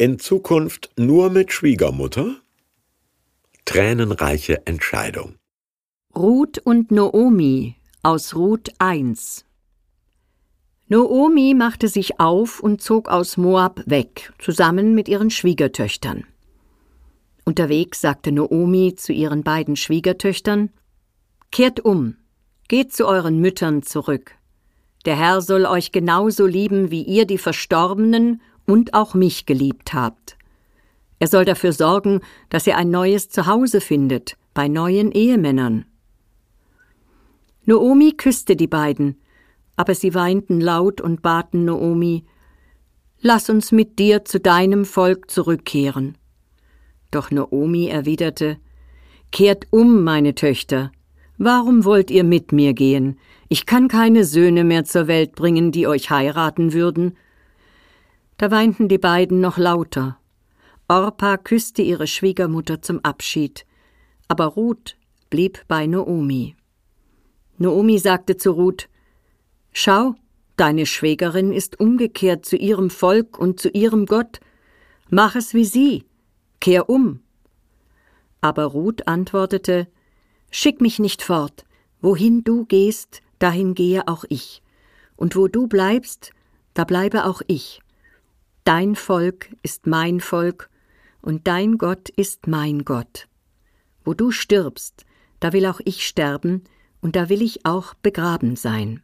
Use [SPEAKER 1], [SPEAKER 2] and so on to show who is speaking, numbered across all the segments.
[SPEAKER 1] In Zukunft nur mit Schwiegermutter? Tränenreiche Entscheidung.
[SPEAKER 2] Ruth und Noomi aus Ruth 1 Noomi machte sich auf und zog aus Moab weg, zusammen mit ihren Schwiegertöchtern. Unterwegs sagte Noomi zu ihren beiden Schwiegertöchtern Kehrt um, geht zu euren Müttern zurück. Der Herr soll euch genauso lieben, wie ihr die Verstorbenen und auch mich geliebt habt. Er soll dafür sorgen, dass ihr ein neues Zuhause findet, bei neuen Ehemännern. Noomi küsste die beiden, aber sie weinten laut und baten Noomi Lass uns mit dir zu deinem Volk zurückkehren. Doch Noomi erwiderte Kehrt um, meine Töchter. Warum wollt ihr mit mir gehen? Ich kann keine Söhne mehr zur Welt bringen, die euch heiraten würden. Da weinten die beiden noch lauter. Orpa küsste ihre Schwiegermutter zum Abschied, aber Ruth blieb bei Noomi. Noomi sagte zu Ruth Schau, deine Schwägerin ist umgekehrt zu ihrem Volk und zu ihrem Gott. Mach es wie sie, kehr um. Aber Ruth antwortete Schick mich nicht fort, wohin du gehst, dahin gehe auch ich, und wo du bleibst, da bleibe auch ich. Dein Volk ist mein Volk, und dein Gott ist mein Gott. Wo du stirbst, da will auch ich sterben, und da will ich auch begraben sein.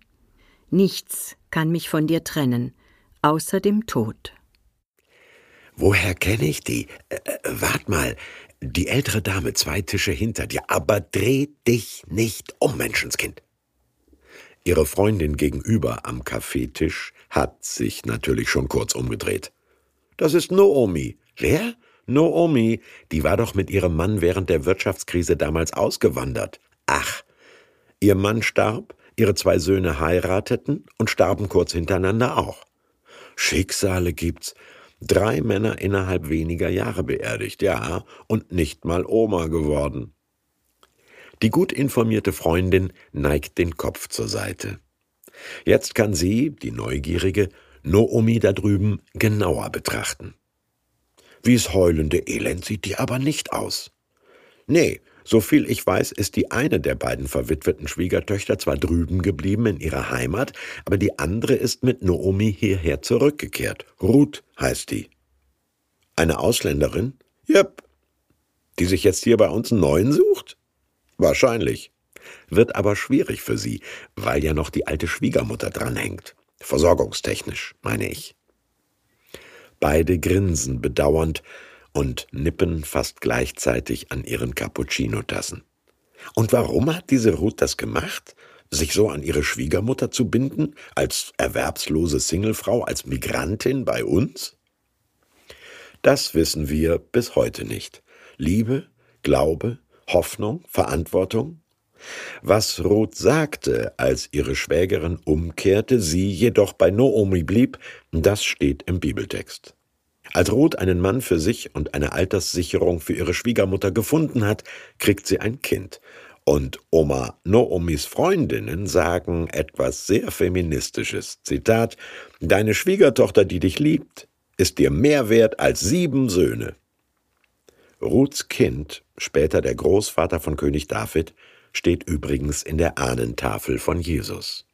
[SPEAKER 2] Nichts kann mich von dir trennen, außer dem Tod.
[SPEAKER 1] Woher kenne ich die? Äh, äh, wart mal, die ältere Dame zwei Tische hinter dir, aber dreh dich nicht um, Menschenskind. Ihre Freundin gegenüber am Kaffeetisch hat sich natürlich schon kurz umgedreht. Das ist Noomi. Wer? Noomi. Die war doch mit ihrem Mann während der Wirtschaftskrise damals ausgewandert. Ach. Ihr Mann starb, Ihre zwei Söhne heirateten und starben kurz hintereinander auch. Schicksale gibt's. Drei Männer innerhalb weniger Jahre beerdigt, ja, und nicht mal Oma geworden. Die gut informierte Freundin neigt den Kopf zur Seite. Jetzt kann sie, die Neugierige, Noomi da drüben genauer betrachten. Wie's heulende Elend sieht die aber nicht aus. Nee, Soviel ich weiß, ist die eine der beiden verwitweten Schwiegertöchter zwar drüben geblieben in ihrer Heimat, aber die andere ist mit Noomi hierher zurückgekehrt. Ruth heißt die. Eine Ausländerin? Jep. Die sich jetzt hier bei uns einen neuen sucht? Wahrscheinlich. Wird aber schwierig für sie, weil ja noch die alte Schwiegermutter dranhängt. Versorgungstechnisch, meine ich. Beide grinsen bedauernd, und nippen fast gleichzeitig an ihren Cappuccino-Tassen. Und warum hat diese Ruth das gemacht? Sich so an ihre Schwiegermutter zu binden, als erwerbslose Singlefrau, als Migrantin bei uns? Das wissen wir bis heute nicht. Liebe, Glaube, Hoffnung, Verantwortung? Was Ruth sagte, als ihre Schwägerin umkehrte, sie jedoch bei Noomi blieb, das steht im Bibeltext. Als Ruth einen Mann für sich und eine Alterssicherung für ihre Schwiegermutter gefunden hat, kriegt sie ein Kind. Und Oma Noomis Freundinnen sagen etwas sehr Feministisches. Zitat: Deine Schwiegertochter, die dich liebt, ist dir mehr wert als sieben Söhne. Ruths Kind, später der Großvater von König David, steht übrigens in der Ahnentafel von Jesus.